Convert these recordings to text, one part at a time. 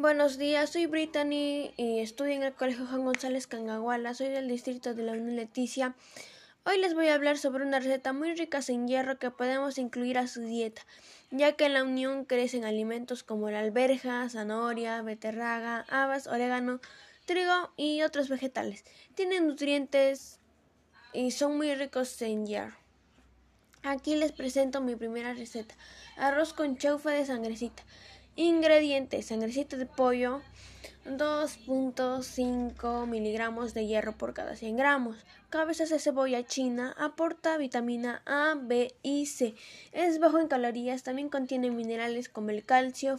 Buenos días, soy Brittany y estudio en el Colegio Juan González Cangaguala, soy del distrito de la Unión Leticia. Hoy les voy a hablar sobre una receta muy rica en hierro que podemos incluir a su dieta, ya que en la Unión crecen alimentos como la alberja, zanahoria, beterraga, habas, orégano, trigo y otros vegetales. Tienen nutrientes y son muy ricos en hierro. Aquí les presento mi primera receta, arroz con chaufa de sangrecita. Ingredientes: sangrecita de pollo, 2.5 miligramos de hierro por cada 100 gramos. Cabezas de cebolla china aporta vitamina A, B y C. Es bajo en calorías, también contiene minerales como el calcio,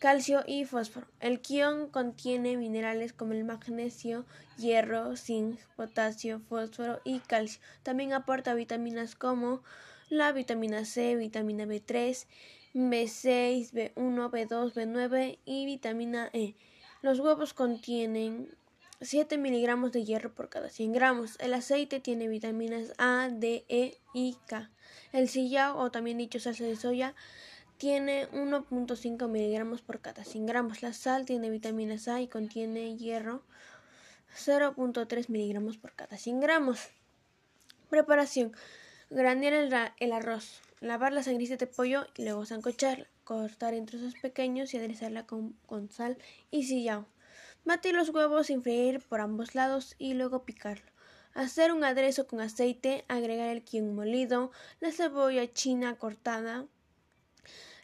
calcio y fósforo. El quión contiene minerales como el magnesio, hierro, zinc, potasio, fósforo y calcio. También aporta vitaminas como la vitamina C, vitamina B3, B6, B1, B2, B9 y vitamina E. Los huevos contienen 7 miligramos de hierro por cada 100 gramos. El aceite tiene vitaminas A, D, E y K. El sillao, o también dicho salsa de soya, tiene 1.5 miligramos por cada 100 gramos. La sal tiene vitaminas A y contiene hierro 0.3 miligramos por cada 100 gramos. Preparación. Granear el arroz. Lavar la sangrecita de pollo y luego zancocharla, cortar en trozos pequeños y aderezarla con, sal y sillao. Batir los huevos sin freír por ambos lados y luego picarlo. Hacer un aderezo con aceite, agregar el quien molido, la cebolla china cortada,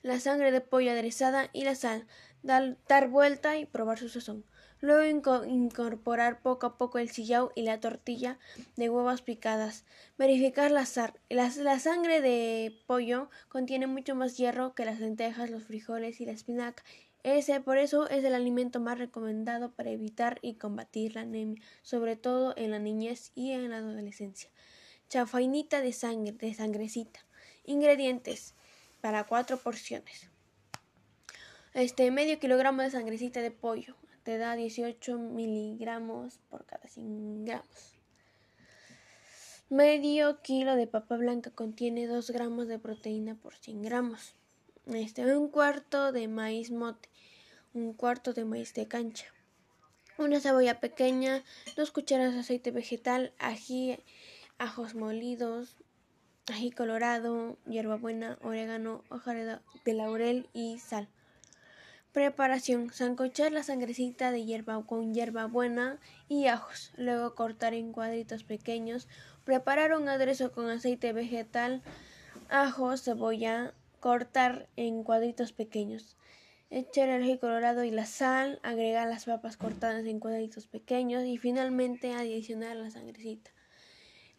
la sangre de pollo aderezada y la sal. dar vuelta y probar su sazón. Luego incorporar poco a poco el sillao y la tortilla de huevos picadas. Verificar la, la, sangre de pollo contiene mucho más hierro que las lentejas, los frijoles y la espinaca. Ese, por eso es el alimento más recomendado para evitar y combatir la anemia, sobre todo en la niñez y en la adolescencia. Chafainita de sangre, de sangrecita. Ingredientes para cuatro porciones. Este medio kilogramo de sangrecita de pollo, te da 18 miligramos por cada 100 gramos. Medio kilo de papa blanca contiene 2 gramos de proteína por 100 gramos. Este, un cuarto de maíz mote, un cuarto de maíz de cancha, una cebolla pequeña, dos cucharas de aceite vegetal, ají, ajos molidos, ají colorado, hierbabuena, orégano, hoja de laurel y sal. Preparación: sancochar la sangrecita de hierba con hierbabuena y ajos, luego cortar en cuadritos pequeños, preparar un aderezo con aceite vegetal, ajo, cebolla, cortar en cuadritos pequeños. Echar el ají colorado y la sal, agregar las papas cortadas en cuadritos pequeños. Y finalmente adicionar la sangrecita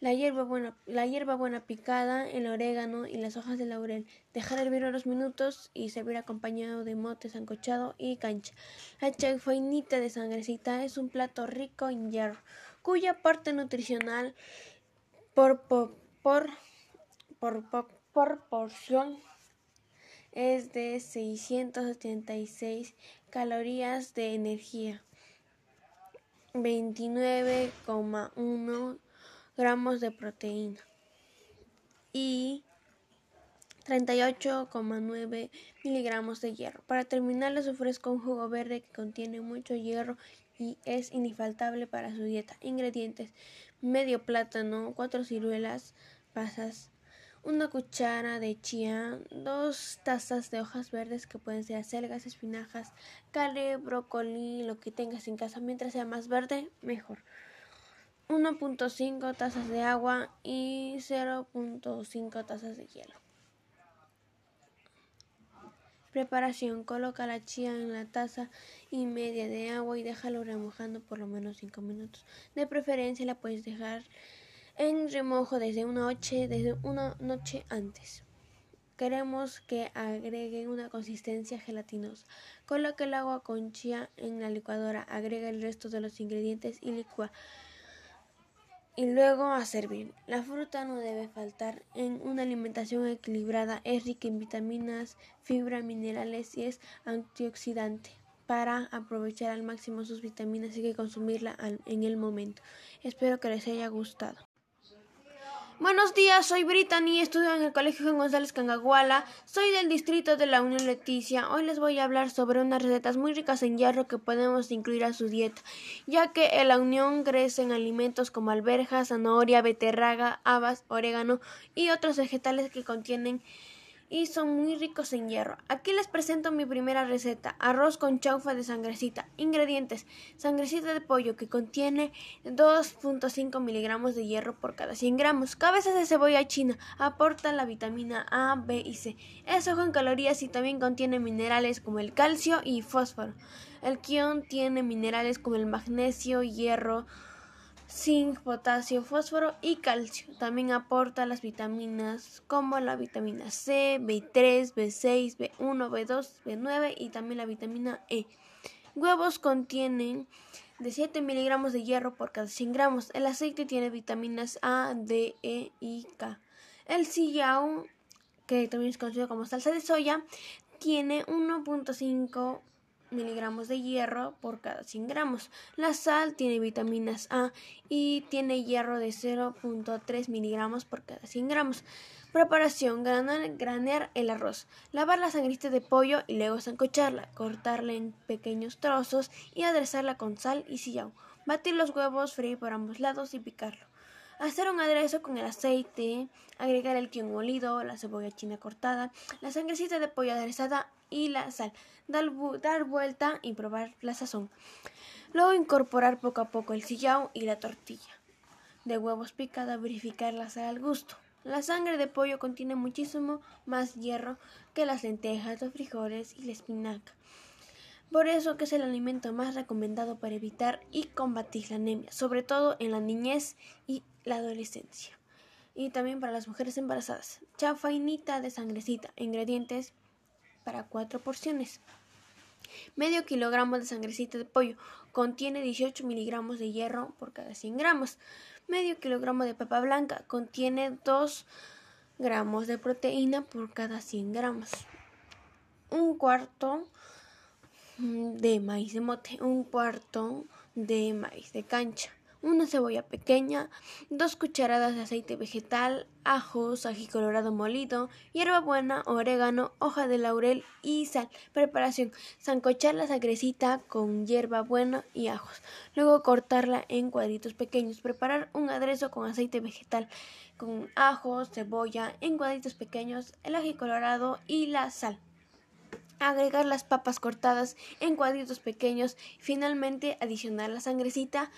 la hierba buena, la hierba buena picada, el orégano y las hojas de laurel. Dejar hervir unos minutos y servir acompañado de mote sancochado y cancha. La chaufainita de sangrecita es un plato rico en hierro, cuya parte nutricional por, por, por, por, porción es de 676 calorías de energía, 29,1 gramos de proteína y 38,9 miligramos de hierro. Para terminar les ofrezco un jugo verde que contiene mucho hierro y es infaltable para su dieta. Ingredientes: medio plátano, cuatro ciruelas, pasas, una cuchara de chía, dos tazas de hojas verdes que pueden ser acelgas, espinajas, carne, brócoli, lo que tengas en casa. Mientras sea más verde, mejor. 1.5 tazas de agua y 0.5 tazas de hielo. Preparación. Coloca la chía en la taza y media de agua y déjalo remojando por lo menos 5 minutos. De preferencia la puedes dejar en remojo desde una noche, desde una noche antes. Queremos que agregue una consistencia gelatinosa. Coloca el agua con chía en la licuadora, agrega el resto de los ingredientes y licúa y luego a servir. La fruta no debe faltar en una alimentación equilibrada, es rica en vitaminas, fibra, minerales y es antioxidante. Para aprovechar al máximo sus vitaminas hay que consumirla en el momento. Espero que les haya gustado. Buenos días, soy Brittany, estudio en el Colegio Juan González Cangaguala, soy del distrito de la Unión Leticia. Hoy les voy a hablar sobre unas recetas muy ricas en hierro que podemos incluir a su dieta, ya que en la Unión crecen alimentos como alberjas, zanahoria, beterraga, habas, orégano y otros vegetales que contienen y son muy ricos en hierro. Aquí les presento mi primera receta, arroz con chaufa de sangrecita. Ingredientes, sangrecita de pollo que contiene 2.5 miligramos de hierro por cada 100 gramos. Cabezas de cebolla china aporta la vitamina A, B y C. Es ojo en calorías y también contiene minerales como el calcio y fósforo. El quión tiene minerales como el magnesio, hierro, zinc, potasio, fósforo y calcio. También aporta las vitaminas como la vitamina C, B3, B6, B1, B2, B9 y también la vitamina E. Huevos contienen de 7 miligramos de hierro por cada 100 gramos. El aceite tiene vitaminas A, D, E y K. El sillao, que también es conocido como salsa de soya, tiene 1.5 miligramos de hierro por cada 100 gramos. La sal tiene vitaminas A y tiene hierro de 0.3 miligramos por cada 100 gramos. Preparación: granar, granear el arroz, lavar la sangrita de pollo y luego sancocharla, cortarla en pequeños trozos y aderezarla con sal y sillao. Batir los huevos, freír por ambos lados y picarlo. Hacer un aderezo con el aceite, agregar el quion molido, la cebolla china cortada, la sangrecita de pollo aderezada y la sal. Dar, dar vuelta y probar la sazón. Luego incorporar poco a poco el sillao y la tortilla. De huevos picada, verificar la sal al gusto. La sangre de pollo contiene muchísimo más hierro que las lentejas, los frijoles y la espinaca. Por eso que es el alimento más recomendado para evitar y combatir la anemia, sobre todo en la niñez y la adolescencia. Y también para las mujeres embarazadas. Chafainita de sangrecita. Ingredientes para cuatro porciones. Medio kilogramo de sangrecita de pollo contiene 18 miligramos de hierro por cada 100 gramos. Medio kilogramo de papa blanca contiene 2 gramos de proteína por cada 100 gramos. Un cuarto de maíz de mote, un cuarto de maíz de cancha, una cebolla pequeña, dos cucharadas de aceite vegetal, ajos, ají colorado molido, hierbabuena, orégano, hoja de laurel y sal. Preparación: sancochar la sangrecita con hierbabuena y ajos. Luego cortarla en cuadritos pequeños. Preparar un aderezo con aceite vegetal con ajos, cebolla en cuadritos pequeños, el ají colorado y la sal agregar las papas cortadas en cuadritos pequeños finalmente adicionar la sangrecita,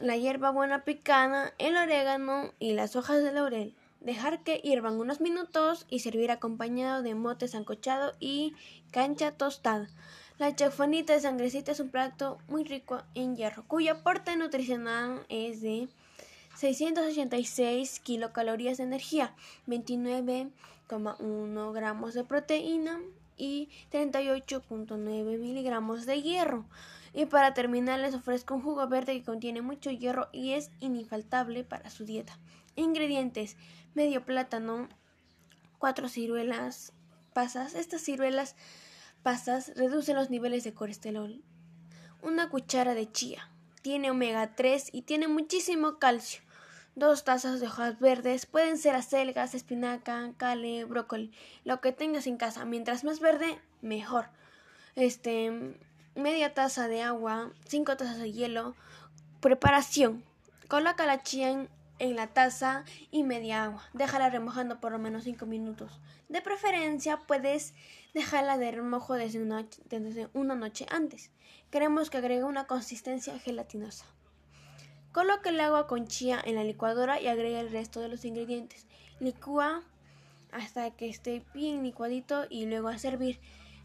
la hierba buena picada, el orégano y las hojas de laurel. Dejar que hiervan unos minutos y servir acompañado de mote sancochado y cancha tostada. La chofanita de sangrecita es un plato muy rico en hierro, cuyo aporte nutricional es de 686 kilocalorías de energía, 29,1 gramos de proteína, y 38.9 miligramos de hierro. Y para terminar les ofrezco un jugo verde que contiene mucho hierro y es infaltable para su dieta. Ingredientes: medio plátano, cuatro ciruelas pasas. Estas ciruelas pasas reducen los niveles de colesterol. Una cuchara de chía. Tiene omega 3 y tiene muchísimo calcio dos tazas de hojas verdes, pueden ser acelgas, espinaca, cale, brócoli, lo que tengas en casa. Mientras más verde, mejor. Este, media taza de agua, cinco tazas de hielo. Preparación. Coloca la chía en, la taza y media agua. Déjala remojando por lo menos cinco minutos. De preferencia, puedes dejarla de remojo desde una, desde una noche antes. Queremos que agregue una consistencia gelatinosa. Coloque el agua con chía en la licuadora y agregue el resto de los ingredientes. Licúa hasta que esté bien licuadito y luego a servir.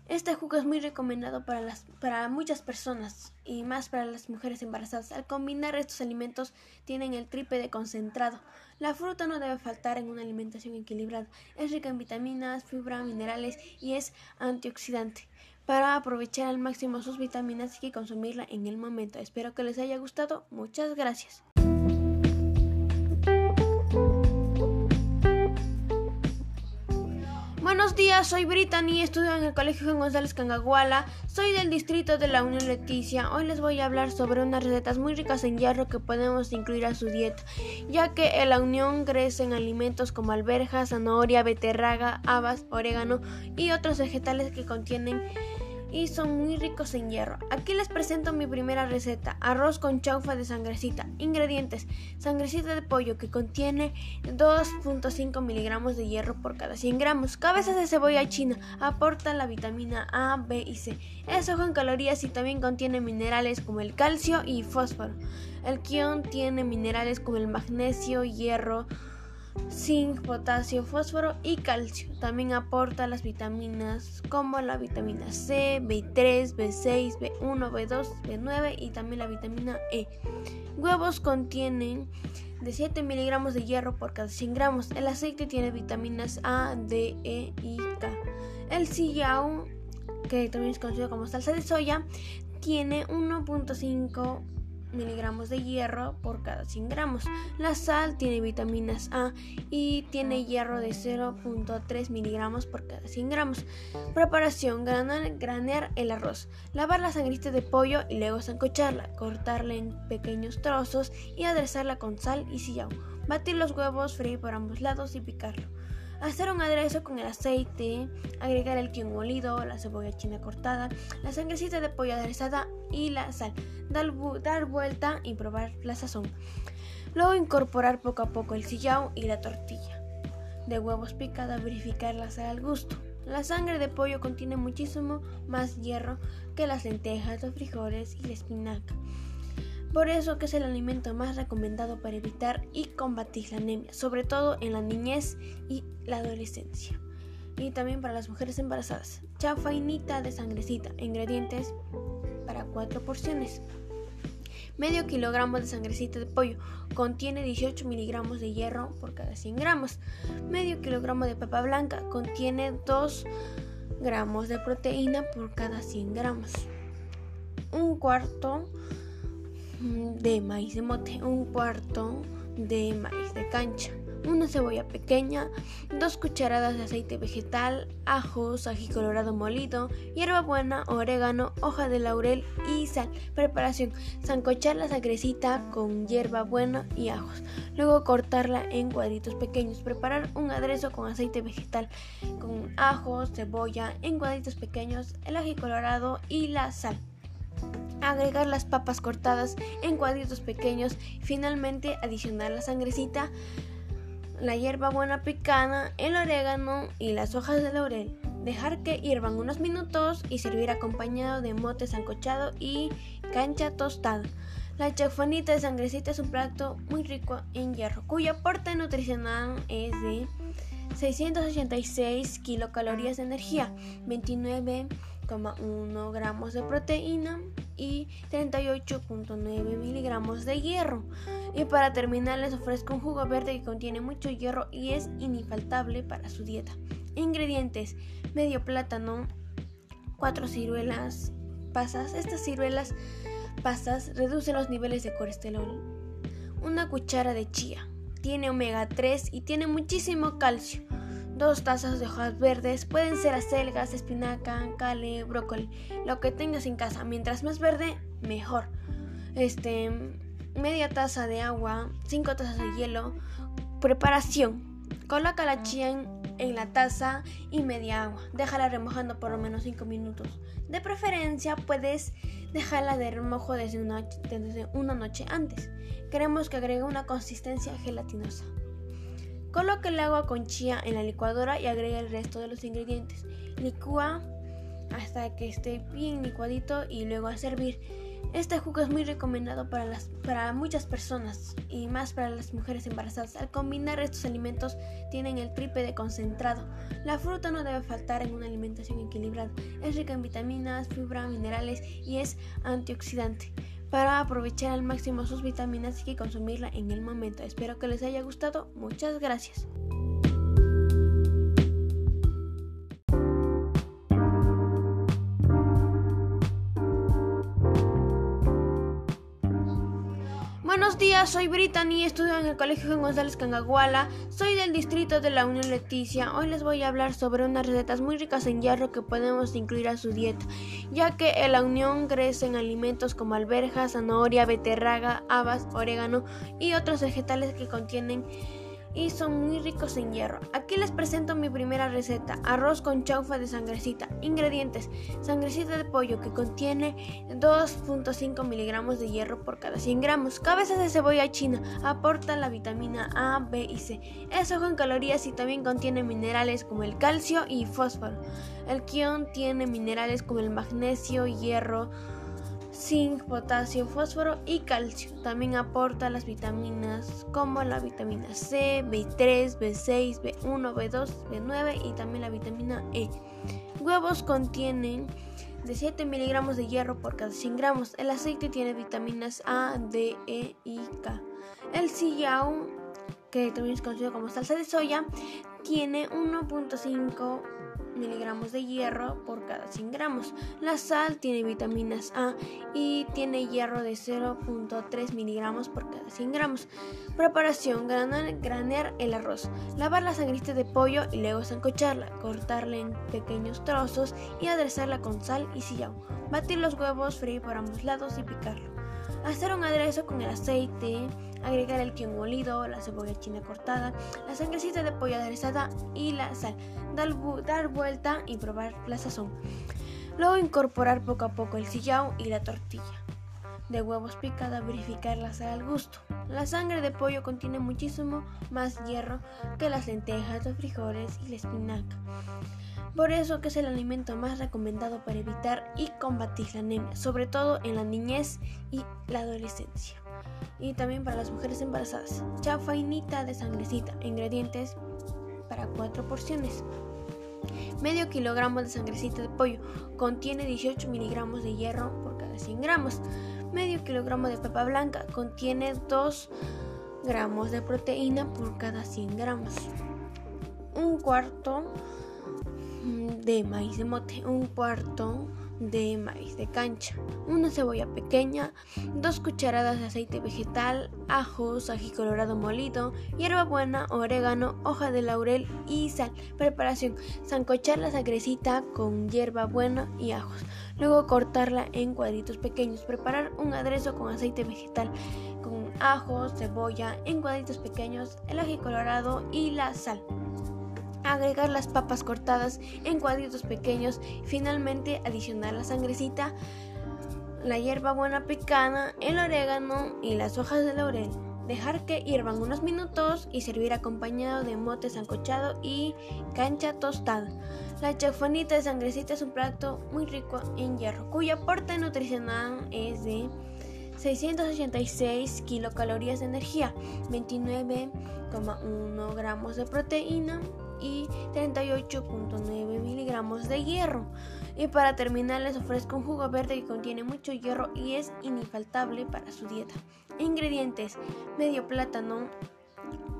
Este jugo es muy recomendado para, las, para muchas personas y más para las mujeres embarazadas. Al combinar estos alimentos tienen el triple de concentrado. La fruta no debe faltar en una alimentación equilibrada. Es rica en vitaminas, fibra, minerales y es antioxidante. Para aprovechar al máximo sus vitaminas hay que consumirla en el momento. Espero que les haya gustado. Muchas gracias. Buenos días, soy Brittany, estudio en el Colegio Juan González Cangaguala, soy del distrito de la Unión Leticia. Hoy les voy a hablar sobre unas recetas muy ricas en hierro que podemos incluir a su dieta, ya que en la Unión crecen alimentos como alberja, zanahoria, beterraga, habas, orégano y otros vegetales que contienen y son muy ricos en hierro. Aquí les presento mi primera receta, arroz con chaufa de sangrecita. Ingredientes, sangrecita de pollo que contiene 2.5 miligramos de hierro por cada 100 gramos. Cabezas de cebolla china, aporta la vitamina A, B y C. Es ojo en calorías y también contiene minerales como el calcio y fósforo. El quión tiene minerales como el magnesio, hierro, zinc, potasio, fósforo y calcio. También aporta las vitaminas como la vitamina C, B3, B6, B1, B2, B9 y también la vitamina E. Huevos contienen de 7 miligramos de hierro por cada 100 gramos. El aceite tiene vitaminas A, D, E y K. El sillao, que también es conocido como salsa de soya, tiene 1.5 miligramos de hierro por cada 100 gramos. La sal tiene vitaminas A y tiene hierro de 0.3 miligramos por cada 100 gramos. Preparación: granar, granear el arroz, lavar la sangrita de pollo y luego sancocharla, cortarla en pequeños trozos y aderezarla con sal y sillao. Batir los huevos, freír por ambos lados y picarlo. Hacer un aderezo con el aceite, agregar el quion molido, la cebolla china cortada, la sangrecita de pollo aderezada y la sal. Dar, dar vuelta y probar la sazón. Luego incorporar poco a poco el sillao y la tortilla. De huevos picada, verificar la sal al gusto. La sangre de pollo contiene muchísimo más hierro que las lentejas, los frijoles y la espinaca. Por eso que es el alimento más recomendado para evitar y combatir la anemia, sobre todo en la niñez y la adolescencia. Y también para las mujeres embarazadas. Chafainita de sangrecita. Ingredientes para 4 porciones. Medio kilogramo de sangrecita de pollo contiene 18 miligramos de hierro por cada 100 gramos. Medio kilogramo de papa blanca contiene 2 gramos de proteína por cada 100 gramos. Un cuarto de maíz de mote, un cuarto de maíz de cancha, una cebolla pequeña, dos cucharadas de aceite vegetal, ajos, ají colorado molido, hierbabuena, orégano, hoja de laurel y sal. Preparación: zancochar la sangrecita con hierbabuena y ajos. Luego cortarla en cuadritos pequeños. Preparar un aderezo con aceite vegetal con ajos, cebolla en cuadritos pequeños, el ají colorado y la sal agregar las papas cortadas en cuadritos pequeños finalmente adicionar la sangrecita, la hierba buena picada, el orégano y las hojas de laurel. Dejar que hiervan unos minutos y servir acompañado de mote sancochado y cancha tostada. La chafonita de sangrecita es un plato muy rico en hierro, cuyo aporte nutricional es de 686 kilocalorías de energía, 29 1 gramos de proteína y 38.9 miligramos de hierro. Y para terminar les ofrezco un jugo verde que contiene mucho hierro y es infaltable para su dieta. Ingredientes: medio plátano, 4 ciruelas pasas. Estas ciruelas pasas reducen los niveles de colesterol. Una cuchara de chía. Tiene omega 3 y tiene muchísimo calcio dos tazas de hojas verdes, pueden ser acelgas, espinaca, cale, brócoli, lo que tengas en casa. Mientras más verde, mejor. Este, media taza de agua, cinco tazas de hielo. Preparación. Coloca la chía en, la taza y media agua. Déjala remojando por lo menos 5 minutos. De preferencia puedes dejarla de remojo desde una, desde una noche antes. Queremos que agregue una consistencia gelatinosa. Coloque el agua con chía en la licuadora y agregue el resto de los ingredientes. Licúa hasta que esté bien licuadito y luego a servir. Este jugo es muy recomendado para, las, para muchas personas y más para las mujeres embarazadas. Al combinar estos alimentos tienen el triple de concentrado. La fruta no debe faltar en una alimentación equilibrada. Es rica en vitaminas, fibra, minerales y es antioxidante. Para aprovechar al máximo sus vitaminas hay que consumirla en el momento. Espero que les haya gustado. Muchas gracias. Buenos días, soy Brittany, estudio en el Colegio González Cangaguala, soy del distrito de la Unión Leticia. Hoy les voy a hablar sobre unas recetas muy ricas en hierro que podemos incluir a su dieta, ya que en la Unión crecen alimentos como alberja, zanahoria, beterraga, habas, orégano y otros vegetales que contienen y son muy ricos en hierro. Aquí les presento mi primera receta, arroz con chaufa de sangrecita. Ingredientes, sangrecita de pollo que contiene 2.5 miligramos de hierro por cada 100 gramos. Cabezas de cebolla china, aporta la vitamina A, B y C. Es ojo en calorías y también contiene minerales como el calcio y fósforo. El quión tiene minerales como el magnesio, hierro, zinc, potasio, fósforo y calcio. También aporta las vitaminas como la vitamina C, B3, B6, B1, B2, B9 y también la vitamina E. Huevos contienen de 7 miligramos de hierro por cada 100 gramos. El aceite tiene vitaminas A, D, E y K. El sillao, que también es conocido como salsa de soya, tiene 1.5 miligramos de hierro por cada 100 gramos. La sal tiene vitaminas A y tiene hierro de 0.3 miligramos por cada 100 gramos. Preparación: granear, el arroz, lavar la sangrita de pollo y luego sancocharla, cortarla en pequeños trozos y aderezarla con sal y sillao. Batir los huevos, freír por ambos lados y picarlo. Hacer un aderezo con el aceite, agregar el quién molido, la cebolla china cortada, la sangrecita de pollo aderezada y la sal. Dar, dar vuelta y probar la sazón. Luego incorporar poco a poco el sillao y la tortilla. De huevos picada, verificar la sal al gusto. La sangre de pollo contiene muchísimo más hierro que las lentejas, los frijoles y la espinaca. Por eso que es el alimento más recomendado para evitar y combatir la anemia, sobre todo en la niñez y la adolescencia. Y también para las mujeres embarazadas. Chafainita de sangrecita. Ingredientes para 4 porciones. Medio kilogramo de sangrecita de pollo. Contiene 18 miligramos de hierro por cada 100 gramos. Medio kilogramo de papa blanca. Contiene 2 gramos de proteína por cada 100 gramos. Un cuarto de maíz de mote, un cuarto de maíz de cancha, una cebolla pequeña, dos cucharadas de aceite vegetal, ajos, ají colorado molido, hierbabuena, orégano, hoja de laurel y sal. Preparación: sancochar la sangrecita con hierbabuena y ajos. Luego cortarla en cuadritos pequeños. Preparar un aderezo con aceite vegetal con ajos, cebolla en cuadritos pequeños, el ají colorado y la sal agregar las papas cortadas en cuadritos pequeños, finalmente adicionar la sangrecita, la hierba buena picada, el orégano y las hojas de laurel. Dejar que hiervan unos minutos y servir acompañado de mote sancochado y cancha tostada. La chafonita de sangrecita es un plato muy rico en hierro, cuyo aporte nutricional es de 686 kilocalorías de energía, 29,1 gramos de proteína, y 38.9 miligramos de hierro. Y para terminar les ofrezco un jugo verde que contiene mucho hierro y es infaltable para su dieta. Ingredientes: medio plátano,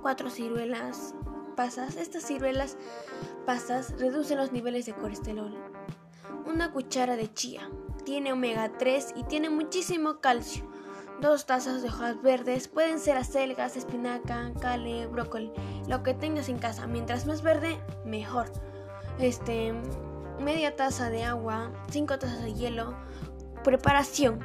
4 ciruelas pasas. Estas ciruelas pasas reducen los niveles de colesterol. Una cuchara de chía. Tiene omega 3 y tiene muchísimo calcio. Dos tazas de hojas verdes, pueden ser acelgas, espinaca, cale, brócoli, lo que tengas en casa. Mientras más verde, mejor. Este, media taza de agua, cinco tazas de hielo. Preparación.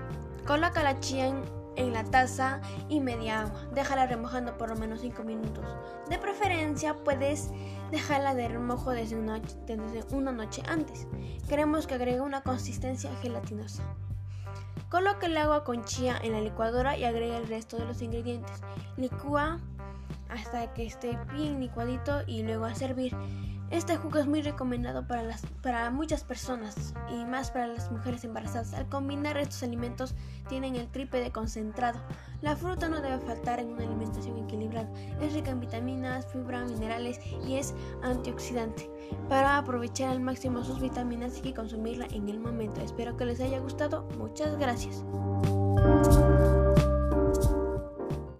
Coloca la chía en, la taza y media agua. Déjala remojando por lo menos 5 minutos. De preferencia puedes dejarla de remojo desde una, desde una noche antes. Queremos que agregue una consistencia gelatinosa. Coloque el agua con chía en la licuadora y agregue el resto de los ingredientes. Licúa hasta que esté bien licuadito y luego a servir. Este jugo es muy recomendado para, las, para muchas personas y más para las mujeres embarazadas. Al combinar estos alimentos tienen el triple de concentrado. La fruta no debe faltar en una alimentación equilibrada. Es rica en vitaminas, fibra, minerales y es antioxidante. Para aprovechar al máximo sus vitaminas hay que consumirla en el momento. Espero que les haya gustado. Muchas gracias.